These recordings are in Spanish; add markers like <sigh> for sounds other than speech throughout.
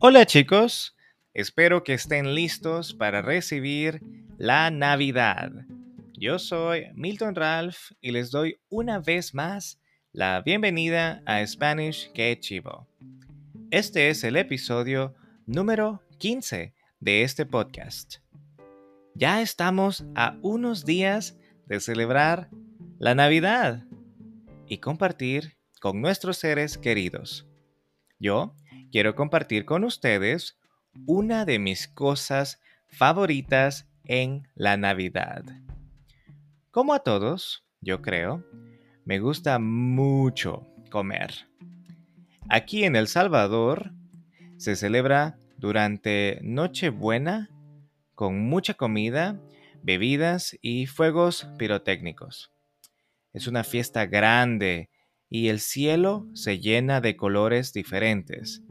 Hola chicos, espero que estén listos para recibir la Navidad. Yo soy Milton Ralph y les doy una vez más la bienvenida a Spanish Que Chivo. Este es el episodio número 15 de este podcast. Ya estamos a unos días de celebrar la Navidad y compartir con nuestros seres queridos. Yo quiero compartir con ustedes una de mis cosas favoritas en la Navidad. Como a todos, yo creo, me gusta mucho comer. Aquí en El Salvador se celebra durante Nochebuena con mucha comida, bebidas y fuegos pirotécnicos. Es una fiesta grande y el cielo se llena de colores diferentes.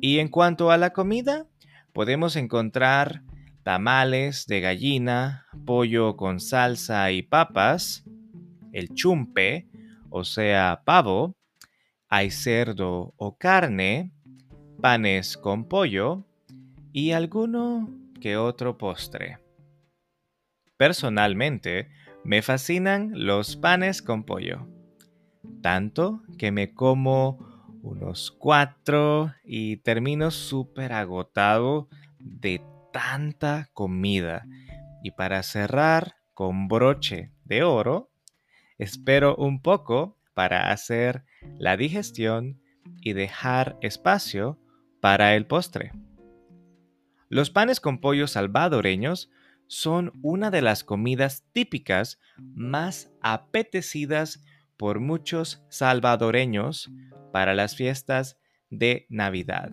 Y en cuanto a la comida, podemos encontrar tamales de gallina, pollo con salsa y papas, el chumpe, o sea, pavo, hay cerdo o carne, panes con pollo y alguno que otro postre. Personalmente, me fascinan los panes con pollo tanto que me como unos cuatro y termino súper agotado de tanta comida. Y para cerrar con broche de oro, espero un poco para hacer la digestión y dejar espacio para el postre. Los panes con pollo salvadoreños son una de las comidas típicas más apetecidas por muchos salvadoreños para las fiestas de Navidad.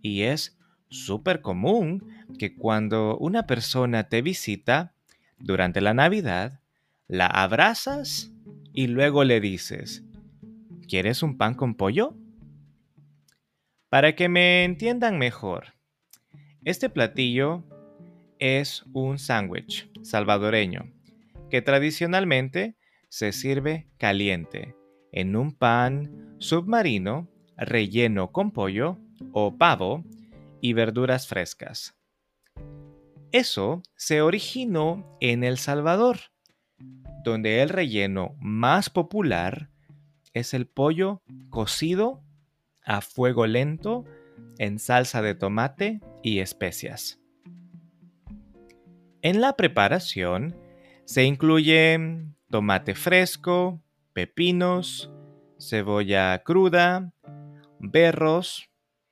Y es súper común que cuando una persona te visita durante la Navidad, la abrazas y luego le dices, ¿quieres un pan con pollo? Para que me entiendan mejor, este platillo es un sándwich salvadoreño que tradicionalmente se sirve caliente en un pan submarino relleno con pollo o pavo y verduras frescas. Eso se originó en El Salvador, donde el relleno más popular es el pollo cocido a fuego lento en salsa de tomate y especias. En la preparación se incluye tomate fresco, pepinos, cebolla cruda, berros,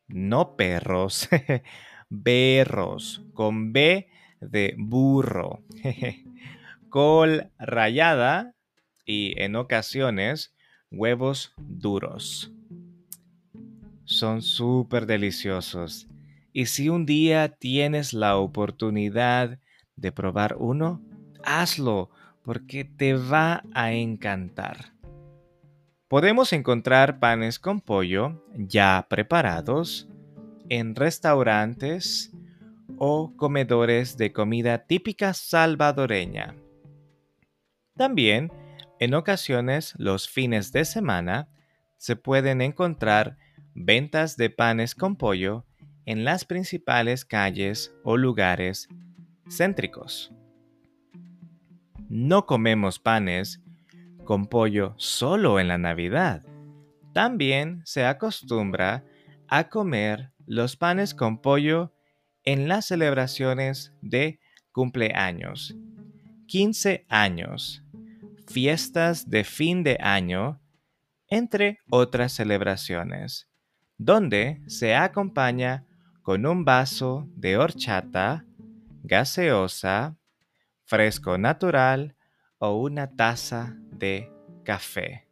no perros, <laughs> berros, con B de burro, <laughs> col rallada y en ocasiones huevos duros. Son súper deliciosos. Y si un día tienes la oportunidad de probar uno, hazlo porque te va a encantar. Podemos encontrar panes con pollo ya preparados en restaurantes o comedores de comida típica salvadoreña. También, en ocasiones, los fines de semana, se pueden encontrar ventas de panes con pollo en las principales calles o lugares céntricos no comemos panes con pollo solo en la Navidad. También se acostumbra a comer los panes con pollo en las celebraciones de cumpleaños, 15 años, fiestas de fin de año, entre otras celebraciones, donde se acompaña con un vaso de horchata, gaseosa, fresco natural o una taza de café.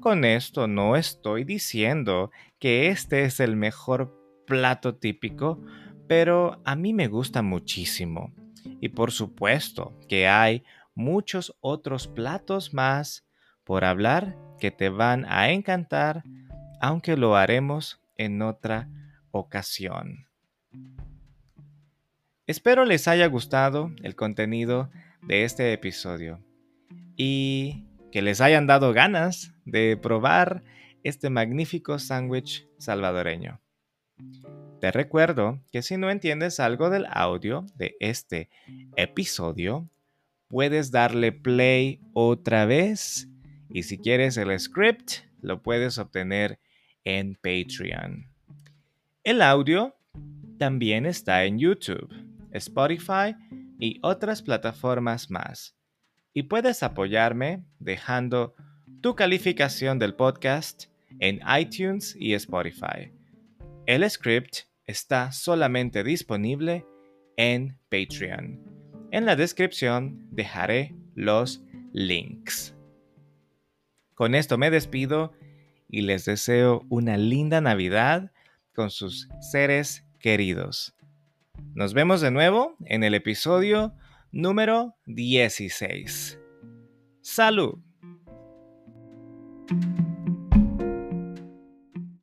Con esto no estoy diciendo que este es el mejor plato típico, pero a mí me gusta muchísimo. Y por supuesto que hay muchos otros platos más por hablar que te van a encantar, aunque lo haremos en otra ocasión. Espero les haya gustado el contenido de este episodio y que les hayan dado ganas de probar este magnífico sándwich salvadoreño. Te recuerdo que si no entiendes algo del audio de este episodio, puedes darle play otra vez y si quieres el script, lo puedes obtener en Patreon. El audio también está en YouTube, Spotify y otras plataformas más. Y puedes apoyarme dejando tu calificación del podcast en iTunes y Spotify. El script está solamente disponible en Patreon. En la descripción dejaré los links. Con esto me despido y les deseo una linda Navidad con sus seres queridos. Nos vemos de nuevo en el episodio número 16. Salud.